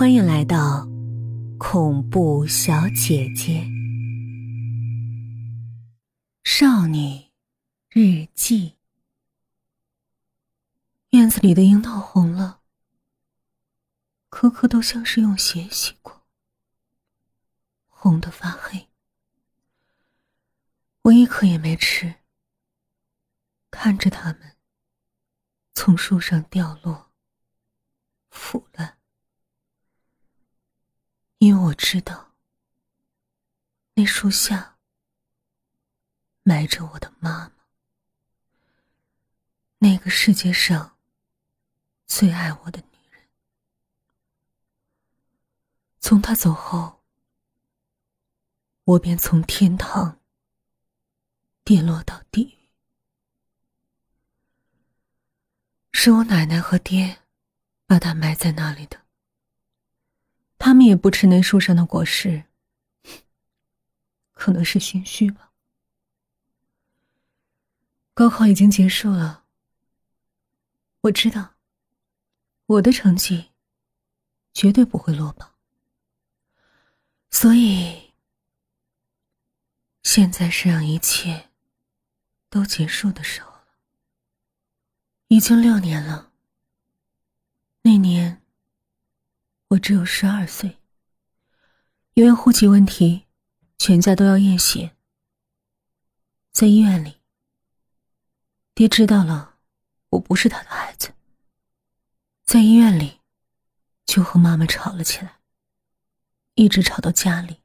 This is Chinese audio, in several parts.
欢迎来到恐怖小姐姐少女日记。院子里的樱桃红了，颗颗都像是用血洗过，红的发黑。我一颗也没吃，看着它们从树上掉落，腐烂。因为我知道，那树下埋着我的妈妈，那个世界上最爱我的女人。从她走后，我便从天堂跌落到地狱。是我奶奶和爹把她埋在那里的。他们也不吃那树上的果实，可能是心虚吧。高考已经结束了，我知道我的成绩绝对不会落榜，所以现在是让一切都结束的时候了。已经六年了，那年。我只有十二岁，因为户籍问题，全家都要验血。在医院里，爹知道了我不是他的孩子，在医院里就和妈妈吵了起来，一直吵到家里。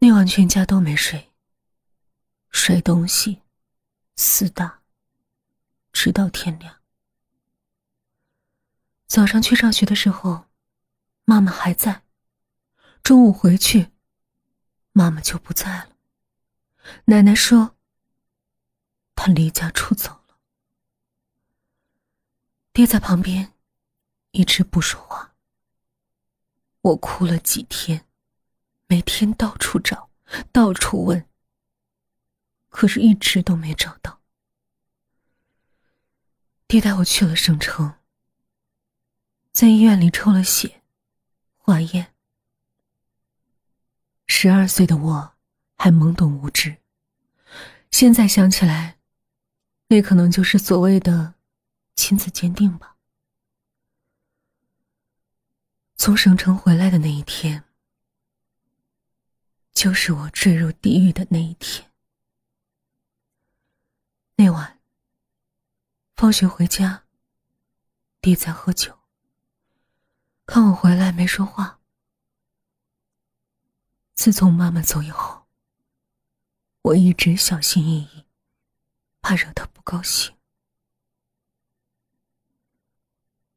那晚全家都没睡，摔东西、厮打，直到天亮。早上去上学的时候，妈妈还在；中午回去，妈妈就不在了。奶奶说，她离家出走了。爹在旁边，一直不说话。我哭了几天，每天到处找，到处问，可是一直都没找到。爹带我去了省城。在医院里抽了血，化验。十二岁的我还懵懂无知，现在想起来，那可能就是所谓的亲子鉴定吧。从省城回来的那一天，就是我坠入地狱的那一天。那晚，放学回家，爹在喝酒。看我回来没说话。自从妈妈走以后，我一直小心翼翼，怕惹她不高兴。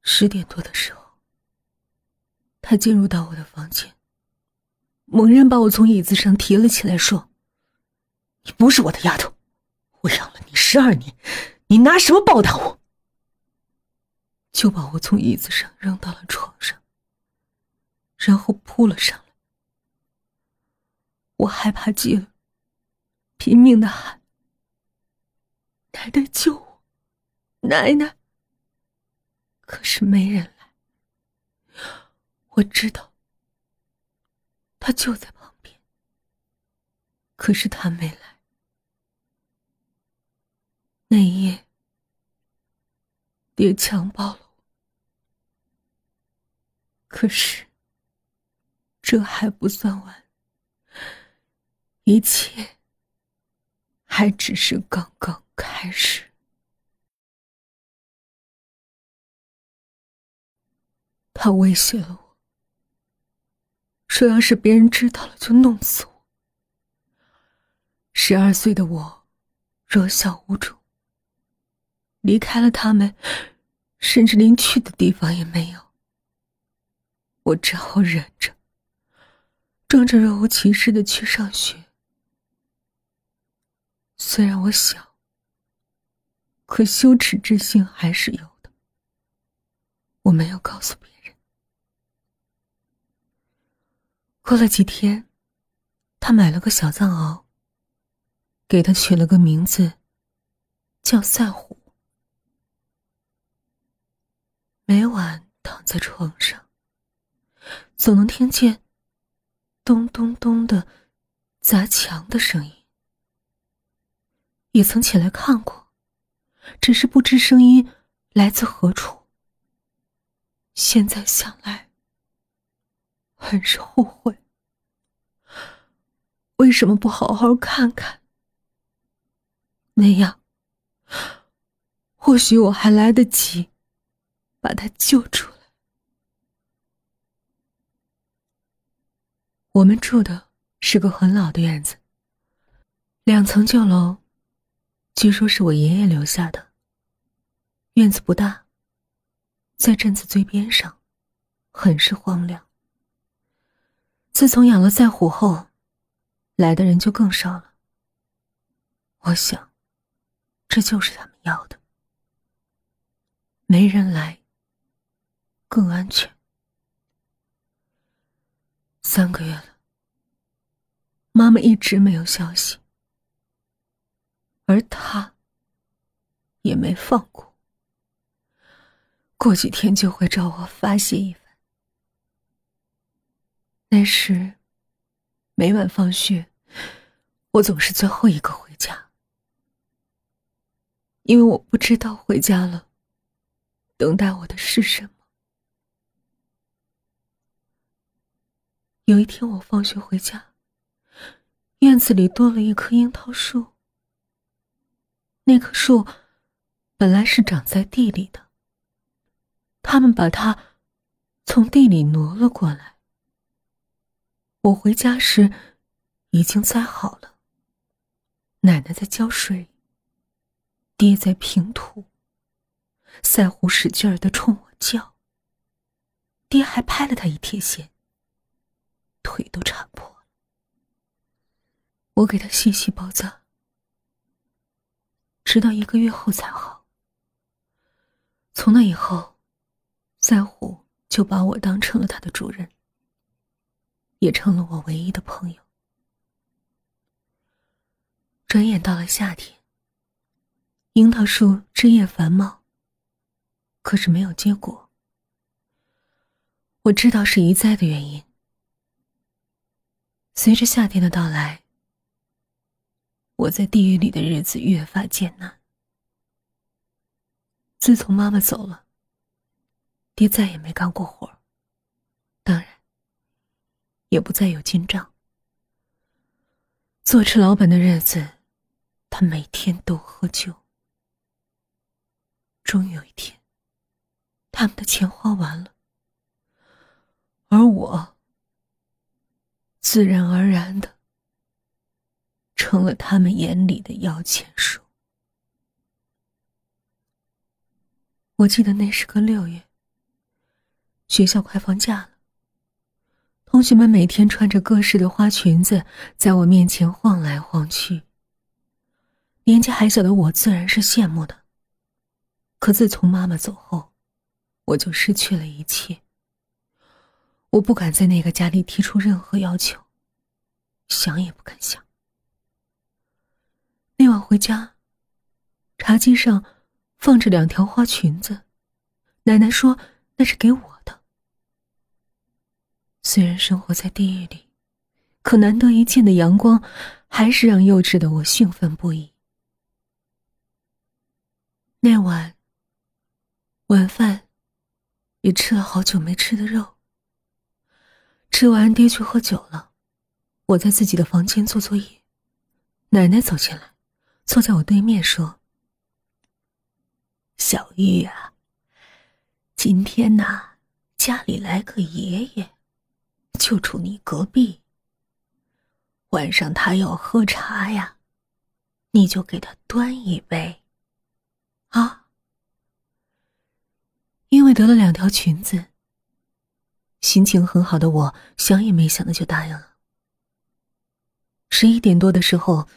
十点多的时候，他进入到我的房间，猛然把我从椅子上提了起来，说：“你不是我的丫头，我养了你十二年，你拿什么报答我？”就把我从椅子上扔到了床上，然后扑了上来。我害怕极了，拼命的喊：“奶奶救我，奶奶！”可是没人来。我知道，他就在旁边，可是他没来。那一夜，爹强暴了。可是，这还不算完，一切还只是刚刚开始。他威胁了我，说要是别人知道了，就弄死我。十二岁的我，弱小无助，离开了他们，甚至连去的地方也没有。我只好忍着，装着若无其事的去上学。虽然我小，可羞耻之心还是有的。我没有告诉别人。过了几天，他买了个小藏獒，给他取了个名字，叫赛虎。每晚。躺在床上，总能听见咚咚咚的砸墙的声音。也曾起来看过，只是不知声音来自何处。现在想来，很是后悔。为什么不好好看看？那样，或许我还来得及把他救出来。我们住的是个很老的院子，两层旧楼。据说是我爷爷留下的。院子不大，在镇子最边上，很是荒凉。自从养了在虎后，来的人就更少了。我想，这就是他们要的。没人来，更安全。三个月了，妈妈一直没有消息。而他也没放过，过几天就会找我发泄一番。那时每晚放学，我总是最后一个回家，因为我不知道回家了，等待我的是什么。有一天我放学回家，院子里多了一棵樱桃树。那棵树本来是长在地里的，他们把它从地里挪了过来。我回家时已经栽好了，奶奶在浇水，爹在平土。赛虎使劲儿的冲我叫，爹还拍了他一铁锨，腿都缠破了。我给他细细包扎。直到一个月后才好。从那以后，在虎就把我当成了他的主人，也成了我唯一的朋友。转眼到了夏天，樱桃树枝叶繁茂，可是没有结果。我知道是移栽的原因。随着夏天的到来。我在地狱里的日子越发艰难。自从妈妈走了，爹再也没干过活当然，也不再有进账。做吃老本的日子，他每天都喝酒。终于有一天，他们的钱花完了，而我，自然而然的。成了他们眼里的摇钱树。我记得那是个六月，学校快放假了。同学们每天穿着各式的花裙子，在我面前晃来晃去。年纪还小的我自然是羡慕的。可自从妈妈走后，我就失去了一切。我不敢在那个家里提出任何要求，想也不敢想。那晚回家，茶几上放着两条花裙子，奶奶说那是给我的。虽然生活在地狱里，可难得一见的阳光，还是让幼稚的我兴奋不已。那晚晚饭也吃了好久没吃的肉。吃完，爹去喝酒了，我在自己的房间做作业，奶奶走进来。坐在我对面说：“小玉啊，今天呐，家里来个爷爷，就住你隔壁。晚上他要喝茶呀，你就给他端一杯，啊。因为得了两条裙子，心情很好的我想也没想的就答应了。十一点多的时候。”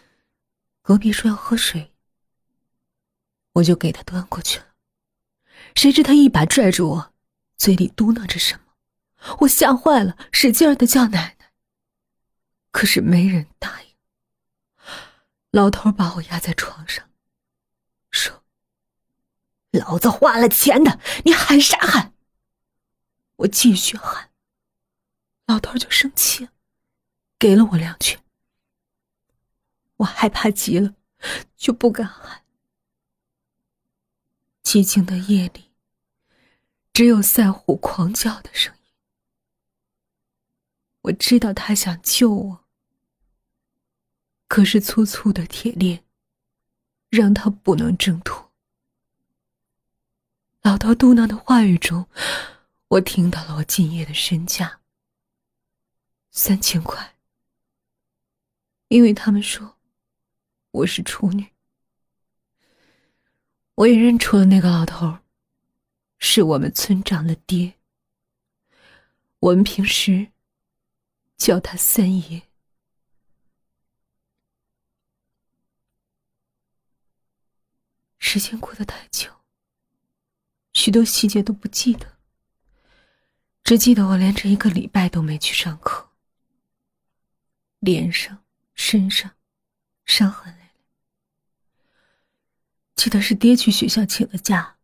隔壁说要喝水，我就给他端过去了。谁知他一把拽住我，嘴里嘟囔着什么，我吓坏了，使劲儿的叫奶奶。可是没人答应。老头把我压在床上，说：“老子花了钱的，你喊啥喊？我继续喊，老头就生气了，给了我两拳。我害怕极了，就不敢喊。寂静的夜里，只有赛虎狂叫的声音。我知道他想救我，可是粗粗的铁链让他不能挣脱。老头嘟囔的话语中，我听到了我今夜的身价三千块，因为他们说我是处女。我也认出了那个老头，是我们村长的爹。我们平时。叫他三爷。时间过得太久，许多细节都不记得，只记得我连着一个礼拜都没去上课，脸上、身上伤痕累累。记得是爹去学校请了假，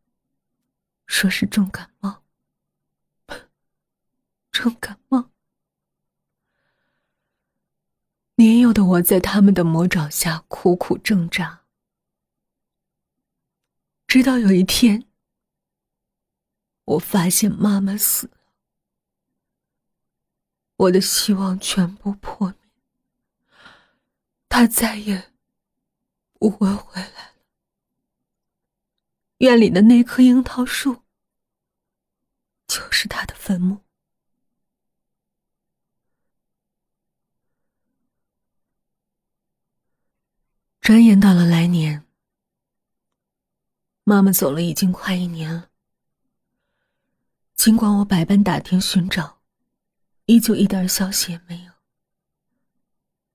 说是重感冒，重感冒。年幼的我在他们的魔爪下苦苦挣扎，直到有一天，我发现妈妈死了，我的希望全部破灭，他再也不会回来了。院里的那棵樱桃树，就是他的坟墓。转眼到了来年，妈妈走了已经快一年了。尽管我百般打听寻找，依旧一点消息也没有。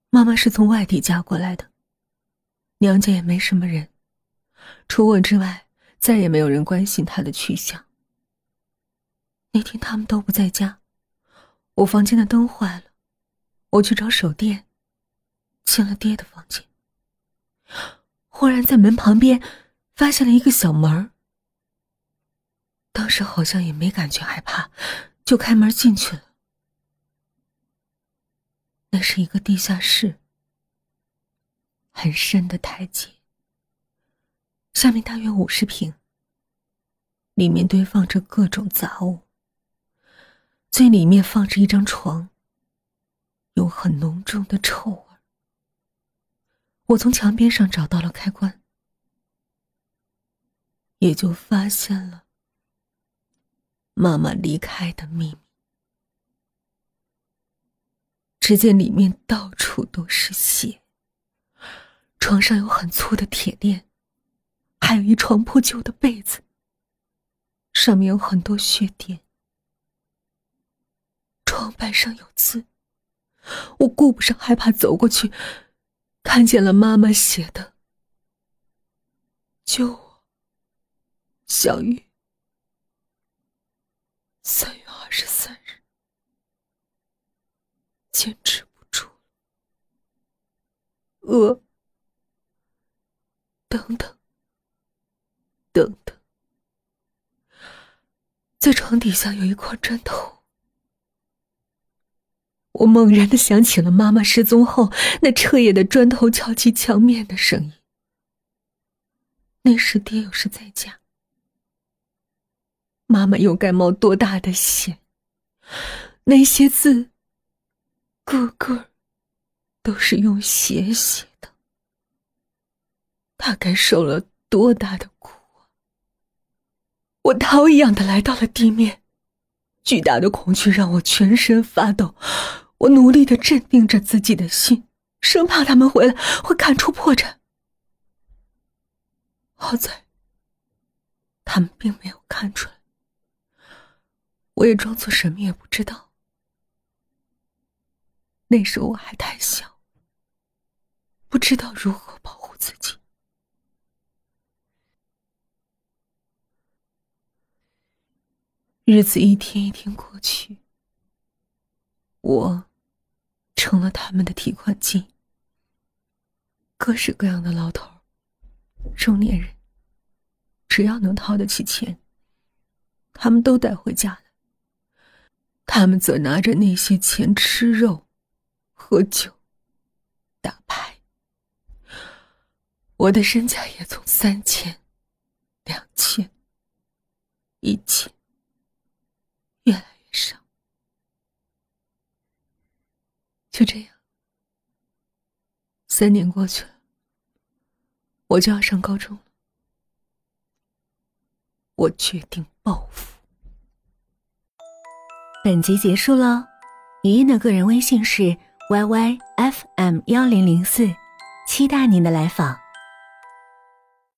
妈妈是从外地嫁过来的，娘家也没什么人，除我之外，再也没有人关心她的去向。那天他们都不在家，我房间的灯坏了，我去找手电，进了爹的房间。忽然在门旁边发现了一个小门儿当时好像也没感觉害怕，就开门进去了。那是一个地下室，很深的台阶，下面大约五十平，里面堆放着各种杂物，最里面放着一张床，有很浓重的臭味。我从墙边上找到了开关，也就发现了妈妈离开的秘密。只见里面到处都是血，床上有很粗的铁链，还有一床破旧的被子，上面有很多血点，床板上有字，我顾不上害怕，走过去。看见了妈妈写的：“救我，小玉。”三月二十三日，坚持不住了。饿，等等，等等，在床底下有一块砖头。我猛然的想起了妈妈失踪后那彻夜的砖头敲击墙面的声音。那时爹又是在家，妈妈又该冒多大的险？那些字，个个都是用血写的，他该受了多大的苦啊！我逃一样的来到了地面，巨大的恐惧让我全身发抖。我努力的镇定着自己的心，生怕他们回来会看出破绽。好在，他们并没有看出来。我也装作什么也不知道。那时我还太小，不知道如何保护自己。日子一天一天过去，我。成了他们的提款机。各式各样的老头中年人，只要能掏得起钱，他们都带回家来。他们则拿着那些钱吃肉、喝酒、打牌。我的身价也从三千、两千、一千越来越少。就这样，三年过去了，我就要上高中了。我决定报复。本集结束喽，语音的个人微信是 yyfm 幺零零四，期待您的来访。